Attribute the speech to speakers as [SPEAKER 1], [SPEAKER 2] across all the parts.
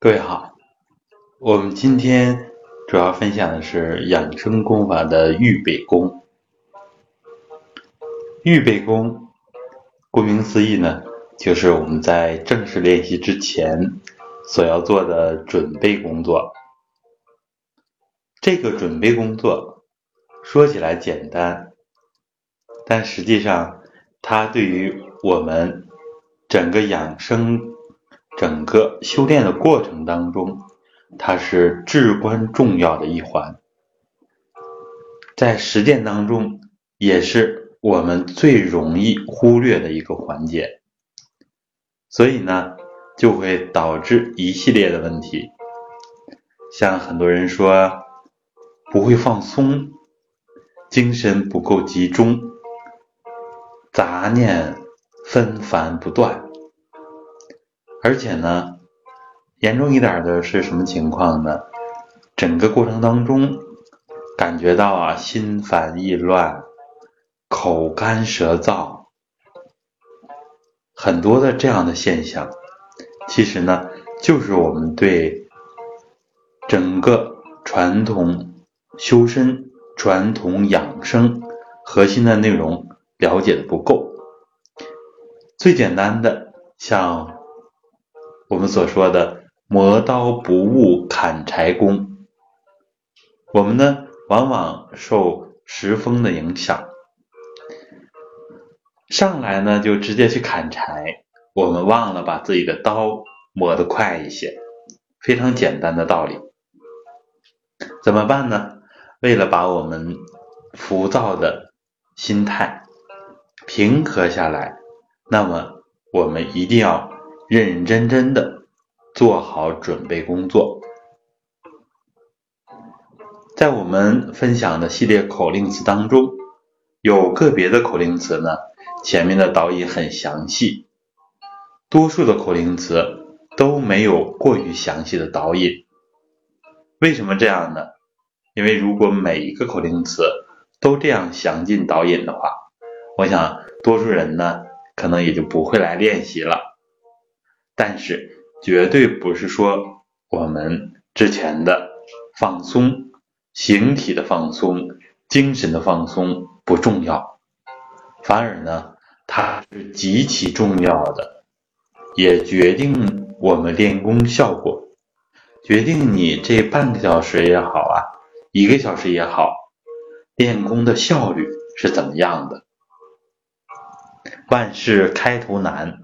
[SPEAKER 1] 各位好，我们今天主要分享的是养生功法的预备功。预备功，顾名思义呢，就是我们在正式练习之前所要做的准备工作。这个准备工作说起来简单，但实际上它对于我们整个养生、整个修炼的过程当中，它是至关重要的一环，在实践当中也是我们最容易忽略的一个环节，所以呢，就会导致一系列的问题，像很多人说。不会放松，精神不够集中，杂念纷繁不断，而且呢，严重一点的是什么情况呢？整个过程当中，感觉到啊心烦意乱，口干舌燥，很多的这样的现象，其实呢，就是我们对整个传统。修身、传统养生核心的内容了解的不够。最简单的，像我们所说的“磨刀不误砍柴工”，我们呢往往受时风的影响，上来呢就直接去砍柴，我们忘了把自己的刀磨得快一些。非常简单的道理，怎么办呢？为了把我们浮躁的心态平和下来，那么我们一定要认认真真的做好准备工作。在我们分享的系列口令词当中，有个别的口令词呢，前面的导引很详细，多数的口令词都没有过于详细的导引。为什么这样呢？因为如果每一个口令词都这样详尽导引的话，我想多数人呢可能也就不会来练习了。但是绝对不是说我们之前的放松、形体的放松、精神的放松不重要，反而呢它是极其重要的，也决定我们练功效果，决定你这半个小时也好啊。一个小时也好，练功的效率是怎么样的？万事开头难，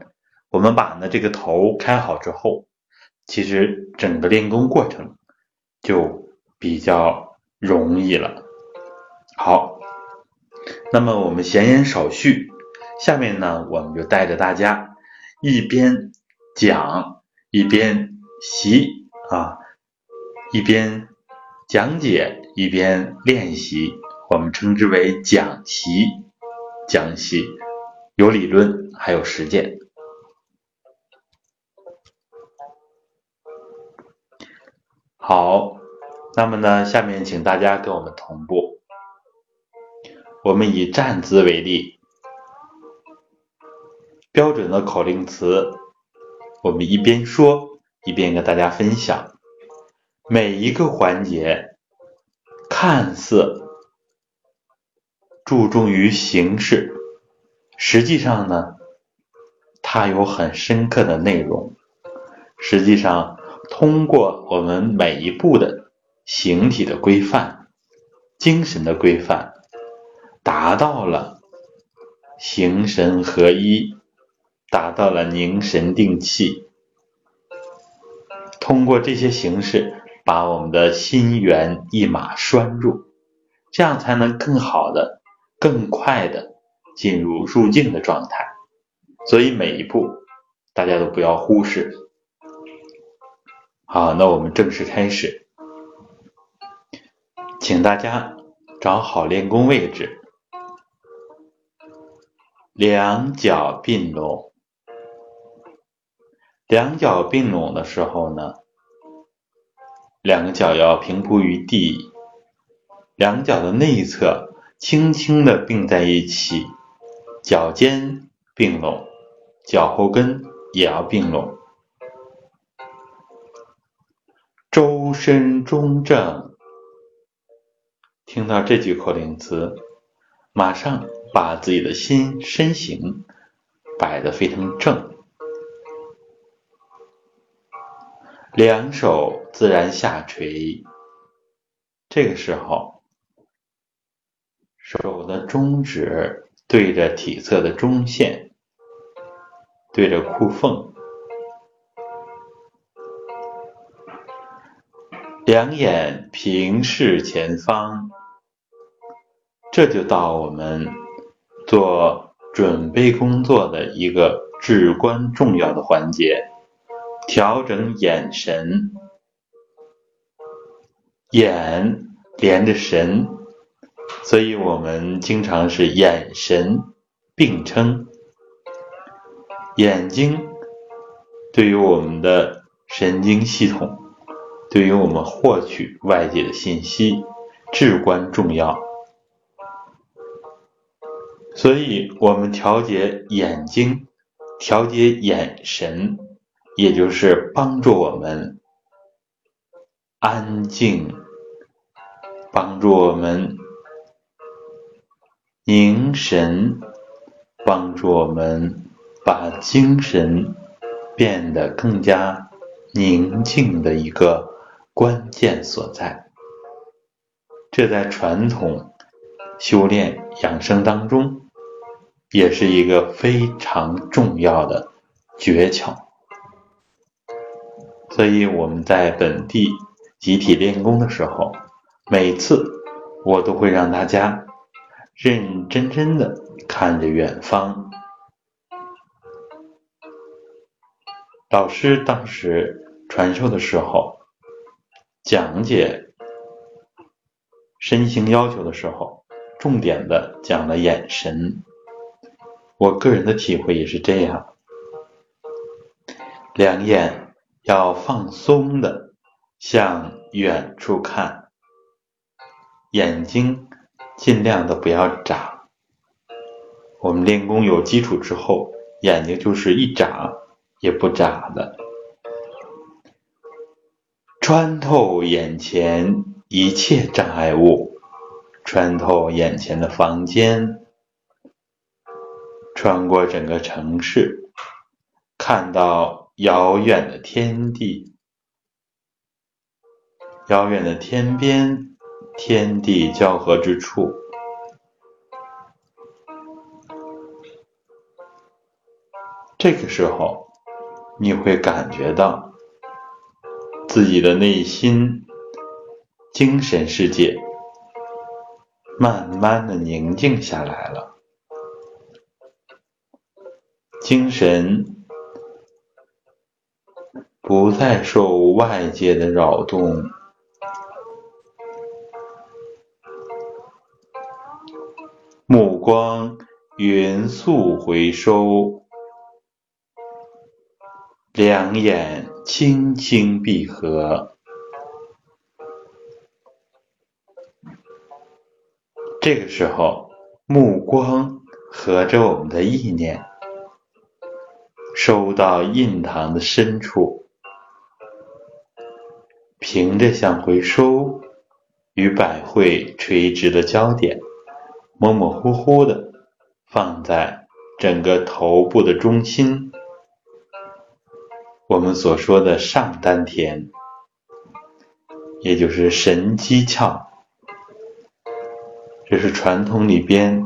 [SPEAKER 1] 我们把呢这个头开好之后，其实整个练功过程就比较容易了。好，那么我们闲言少叙，下面呢我们就带着大家一边讲一边习啊，一边讲解。一边练习，我们称之为讲习。讲习有理论，还有实践。好，那么呢，下面请大家跟我们同步。我们以站姿为例，标准的口令词，我们一边说一边跟大家分享，每一个环节。看似注重于形式，实际上呢，它有很深刻的内容。实际上，通过我们每一步的形体的规范、精神的规范，达到了形神合一，达到了凝神定气。通过这些形式。把我们的心猿意马拴住，这样才能更好的、更快的进入入境的状态。所以每一步大家都不要忽视。好，那我们正式开始，请大家找好练功位置，两脚并拢。两脚并拢的时候呢？两个脚要平铺于地，两脚的内侧轻轻的并在一起，脚尖并拢，脚后跟也要并拢。周身中正，听到这句口令词，马上把自己的心身形摆得非常正。两手自然下垂，这个时候，手的中指对着体侧的中线，对着裤缝，两眼平视前方，这就到我们做准备工作的一个至关重要的环节。调整眼神，眼连着神，所以我们经常是眼神并称。眼睛对于我们的神经系统，对于我们获取外界的信息至关重要，所以我们调节眼睛，调节眼神。也就是帮助我们安静，帮助我们凝神，帮助我们把精神变得更加宁静的一个关键所在。这在传统修炼养生当中，也是一个非常重要的诀窍。所以我们在本地集体练功的时候，每次我都会让大家认认真真的看着远方。老师当时传授的时候，讲解身形要求的时候，重点的讲了眼神。我个人的体会也是这样，两眼。要放松的向远处看，眼睛尽量的不要眨。我们练功有基础之后，眼睛就是一眨也不眨的，穿透眼前一切障碍物，穿透眼前的房间，穿过整个城市，看到。遥远的天地，遥远的天边，天地交合之处，这个时候你会感觉到自己的内心精神世界慢慢的宁静下来了，精神。不再受外界的扰动，目光匀速回收，两眼轻轻闭合。这个时候，目光合着我们的意念，收到印堂的深处。平着向回收，与百会垂直的焦点，模模糊糊的放在整个头部的中心，我们所说的上丹田，也就是神机窍，这是传统里边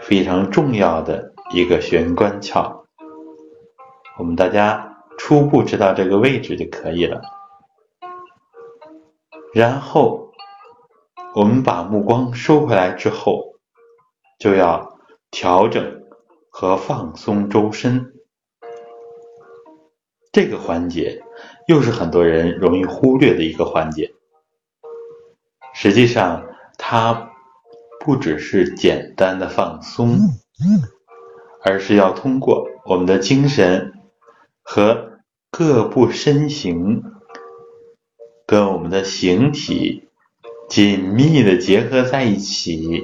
[SPEAKER 1] 非常重要的一个玄关窍，我们大家初步知道这个位置就可以了。然后，我们把目光收回来之后，就要调整和放松周身。这个环节又是很多人容易忽略的一个环节。实际上，它不只是简单的放松，而是要通过我们的精神和各部身形。跟我们的形体紧密的结合在一起，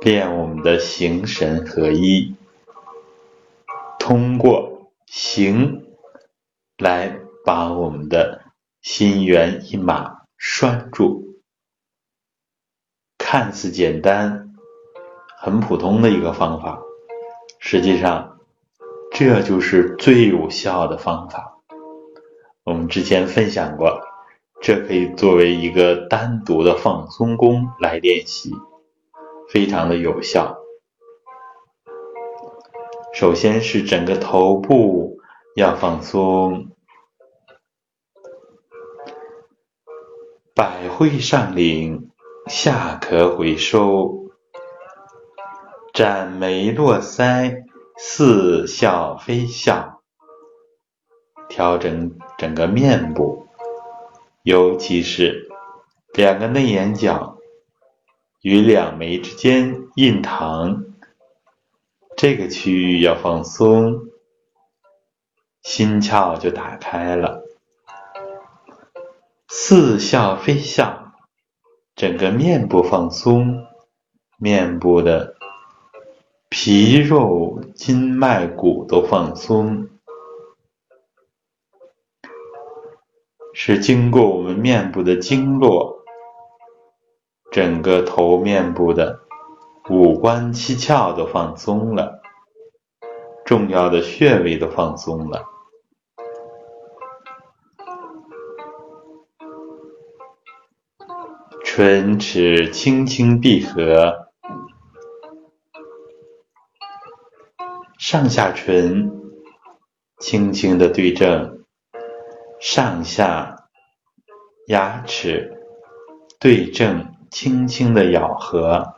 [SPEAKER 1] 练我们的形神合一，通过形来把我们的心猿意马拴住。看似简单、很普通的一个方法，实际上这就是最有效的方法。我们之前分享过，这可以作为一个单独的放松功来练习，非常的有效。首先是整个头部要放松，百会上领。下颌回收，展眉落腮，似笑非笑。调整整个面部，尤其是两个内眼角与两眉之间印堂这个区域要放松，心窍就打开了。似笑非笑。整个面部放松，面部的皮肉、筋脉、骨都放松，是经过我们面部的经络，整个头面部的五官七窍都放松了，重要的穴位都放松了。唇齿轻轻闭合，上下唇轻轻的对正，上下牙齿对正，轻轻的咬合，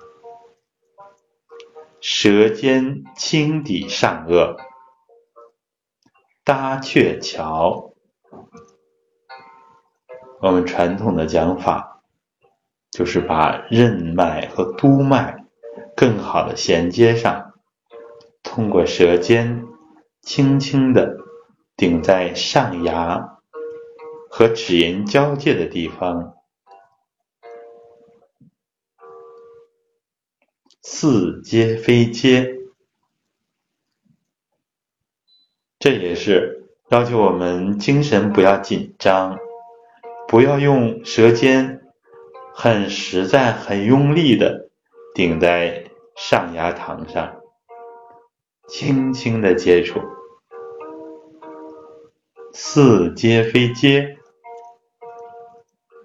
[SPEAKER 1] 舌尖轻抵上颚，搭鹊桥。我们传统的讲法。就是把任脉和督脉更好的衔接上，通过舌尖轻轻的顶在上牙和齿龈交界的地方，似接非接，这也是要求我们精神不要紧张，不要用舌尖。很实在、很用力的顶在上牙膛上，轻轻的接触，似接非接，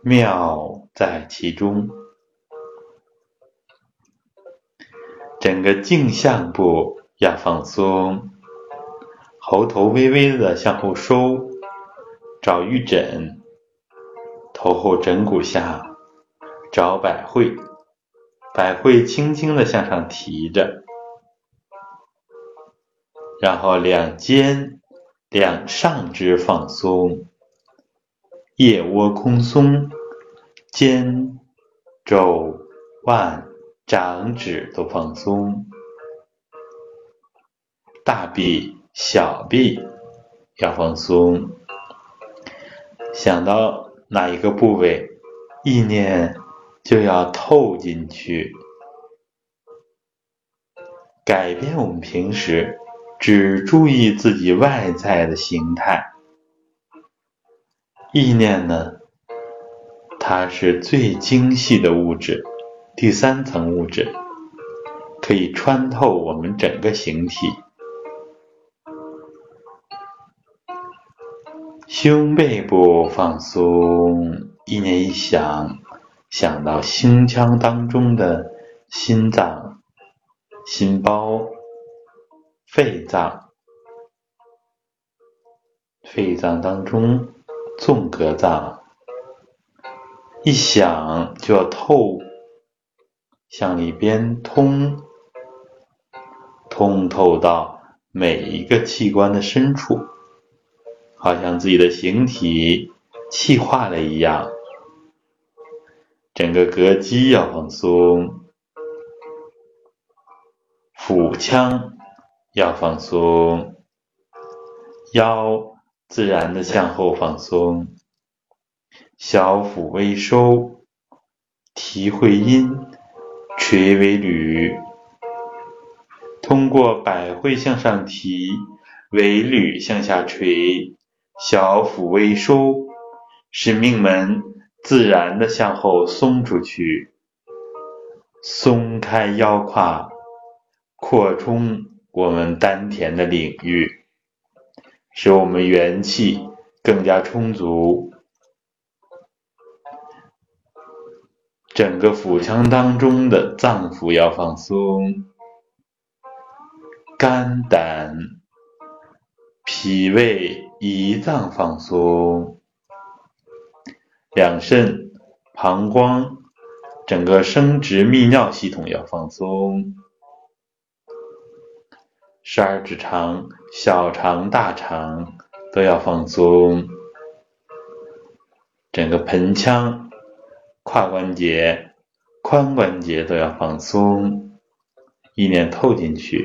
[SPEAKER 1] 妙在其中。整个颈项部要放松，喉头微微的向后收，找玉枕，头后枕骨下。找百会，百会轻轻的向上提着，然后两肩、两上肢放松，腋窝空松，肩、肘、腕、掌指都放松，大臂、小臂要放松。想到哪一个部位，意念。就要透进去，改变我们平时只注意自己外在的形态。意念呢，它是最精细的物质，第三层物质，可以穿透我们整个形体。胸背部放松，意念一想。想到胸腔当中的心脏、心包、肺脏，肺脏当中纵隔脏，一想就要透，向里边通，通透到每一个器官的深处，好像自己的形体气化了一样。整个膈肌要放松，腹腔要放松，腰自然的向后放松，小腹微收，提会阴，垂为履。通过百会向上提，尾闾向下垂，小腹微收，使命门自然的向后松出去，松开腰胯，扩充我们丹田的领域，使我们元气更加充足。整个腹腔当中的脏腑要放松，肝胆、脾胃、胰脏放松，两肾、膀胱、整个生殖泌尿系统要放松，十二指肠、小肠、大肠都要放松，整个盆腔。胯关节、髋关节都要放松，意念透进去，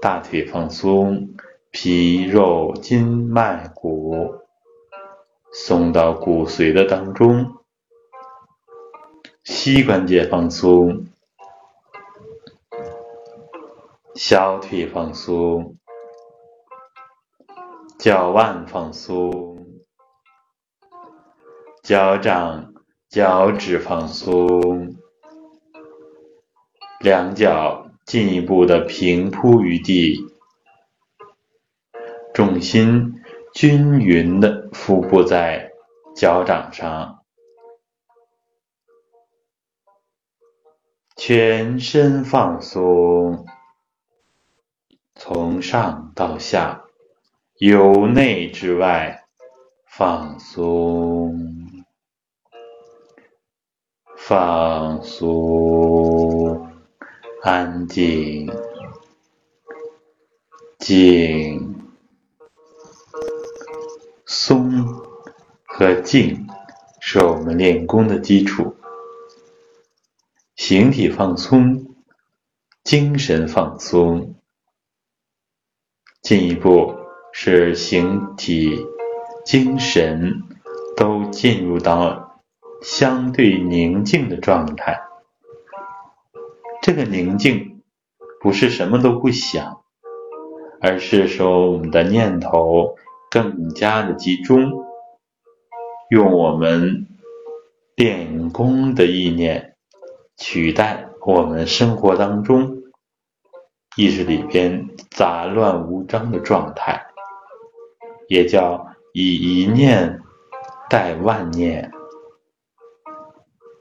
[SPEAKER 1] 大腿放松，皮肉筋脉骨送到骨髓的当中，膝关节放松，小腿放松，脚腕放松，脚掌。脚趾放松，两脚进一步的平铺于地，重心均匀的腹部在脚掌上，全身放松，从上到下，由内至外放松。放松，安静，静，松和静是我们练功的基础。形体放松，精神放松，进一步是形体、精神都进入到。相对宁静的状态，这个宁静不是什么都不想，而是说我们的念头更加的集中，用我们练功的意念取代我们生活当中意识里边杂乱无章的状态，也叫以一念代万念。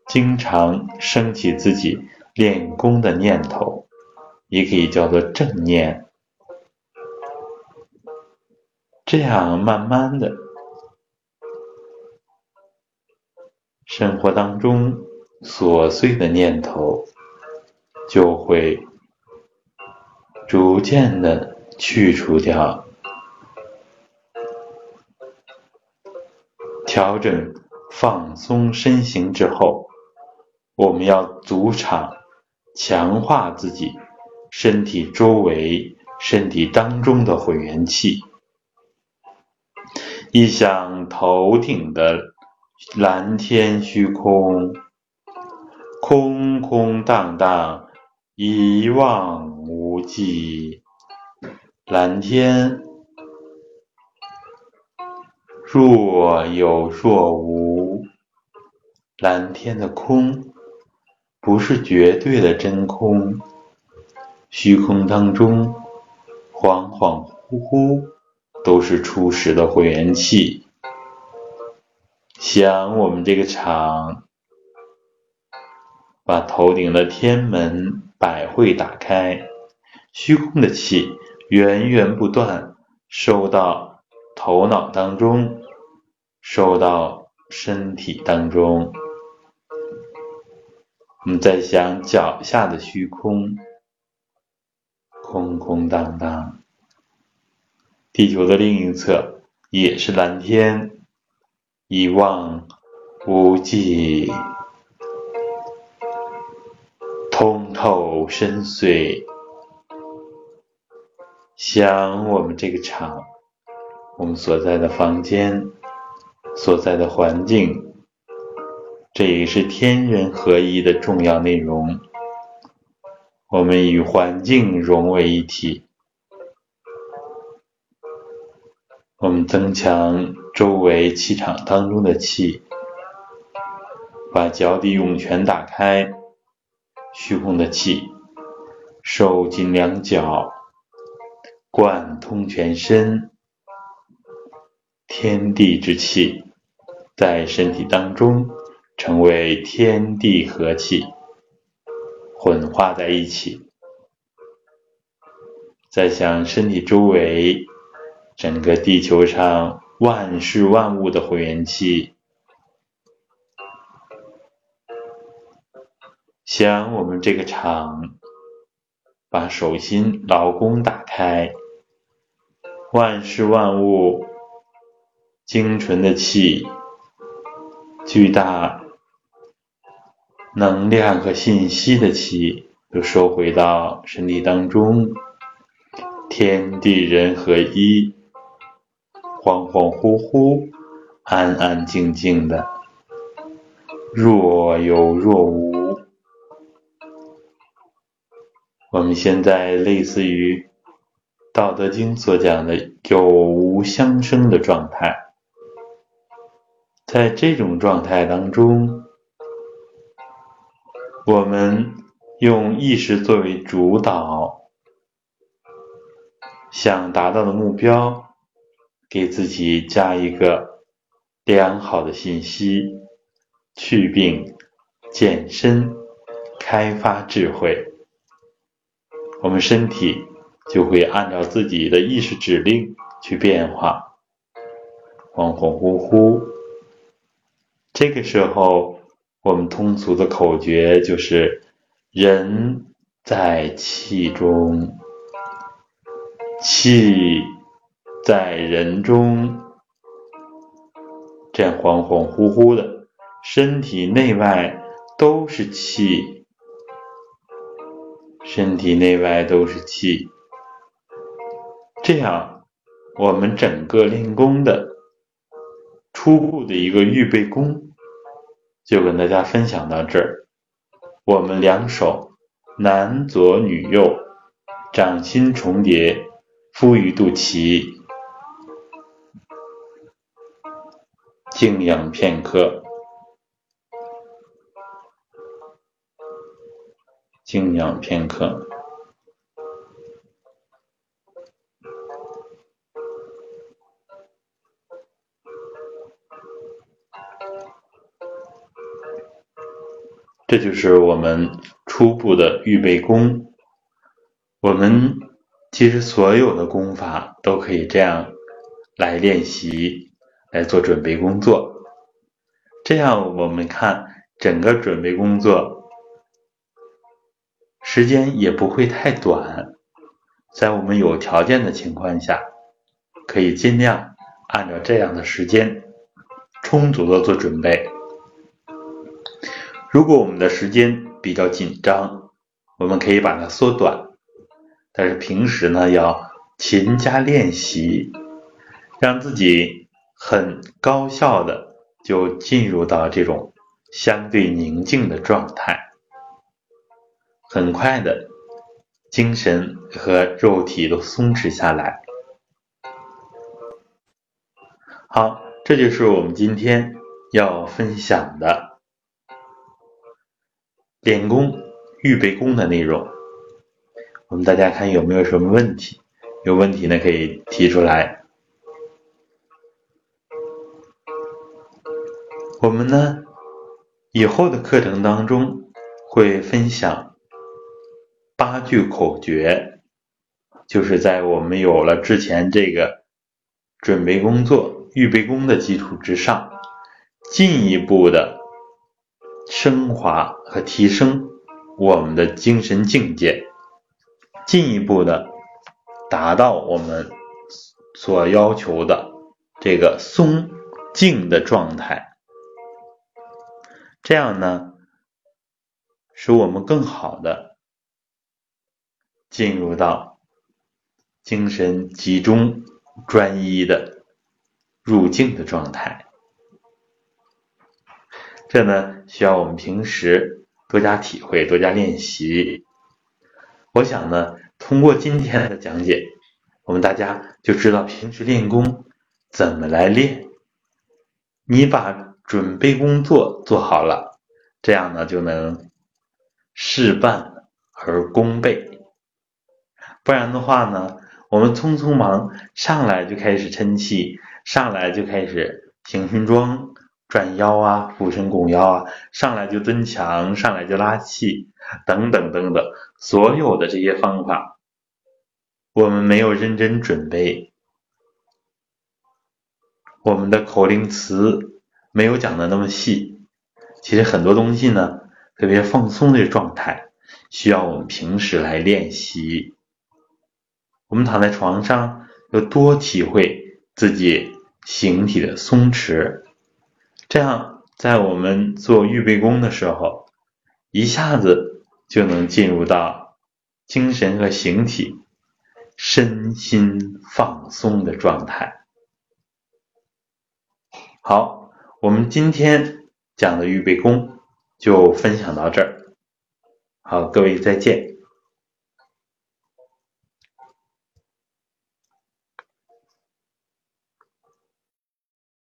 [SPEAKER 1] 经常升起自己练功的念头，也可以叫做正念。这样慢慢的，生活当中琐碎的念头就会逐渐的去除掉，调整放松身形之后。我们要阻场，强化自己身体周围、身体当中的混元气。一想头顶的蓝天虚空，空空荡荡，一望无际。蓝天入若有若无，蓝天的空。不是绝对的真空，虚空当中恍恍惚惚都是初始的混元气。想我们这个场，把头顶的天门百会打开，虚空的气源源不断收到头脑当中，收到身体当中。我们在想脚下的虚空，空空荡荡。地球的另一侧也是蓝天，一望无际，通透深邃。想我们这个场，我们所在的房间，所在的环境，这也是天人合一的重要内容。我们与环境融为一体，我们增强周围气场当中的气，把脚底涌泉打开，虚空的气收进两脚，贯通全身。天地之气在身体当中成为天地和气，混化在一起。再向身体周围整个地球上万事万物的混元气，想我们这个场，把手心劳宫打开，万事万物。精纯的气，巨大能量和信息的气，都收回到身体当中，天地人合一，恍恍惚惚，安安静静的，若有若无。我们现在类似于《道德经》所讲的有无相生的状态。在这种状态当中，我们用意识作为主导，想达到的目标，给自己加一个良好的信息：去病、健身、开发智慧。我们身体就会按照自己的意识指令去变化，恍恍惚惚。这个时候，我们通俗的口诀就是“人在气中，气在人中”。这样恍恍惚惚的，身体内外都是气，身体内外都是气。这样，我们整个练功的。初步的一个预备功，就跟大家分享到这儿。我们两手男左女右，掌心重叠，敷于肚脐，静养片刻，静养片刻。这就是我们初步的预备功。我们其实所有的功法都可以这样来练习，来做准备工作。这样我们看整个准备工作时间也不会太短。在我们有条件的情况下，可以尽量按照这样的时间充足的做准备。如果我们的时间比较紧张，我们可以把它缩短。但是平时呢，要勤加练习，让自己很高效的就进入到这种相对宁静的状态，很快的，精神和肉体都松弛下来。好，这就是我们今天要分享的。练功、预备功的内容，我们大家看有没有什么问题？有问题呢，可以提出来。我们呢，以后的课程当中会分享八句口诀，就是在我们有了之前这个准备工作、预备功的基础之上，进一步的。升华和提升我们的精神境界，进一步的达到我们所要求的这个松静的状态，这样呢，使我们更好的进入到精神集中、专一的入静的状态。这呢，需要我们平时多加体会，多加练习。我想呢，通过今天的讲解，我们大家就知道平时练功怎么来练。你把准备工作做好了，这样呢就能事半而功倍。不然的话呢，我们匆匆忙上来就开始抻气，上来就开始行军桩。转腰啊，俯身拱腰啊，上来就蹲墙，上来就拉气，等等等等，所有的这些方法，我们没有认真准备，我们的口令词没有讲的那么细。其实很多东西呢，特别放松的状态，需要我们平时来练习。我们躺在床上，要多体会自己形体的松弛。这样，在我们做预备功的时候，一下子就能进入到精神和形体身心放松的状态。好，我们今天讲的预备功就分享到这儿。好，各位再见。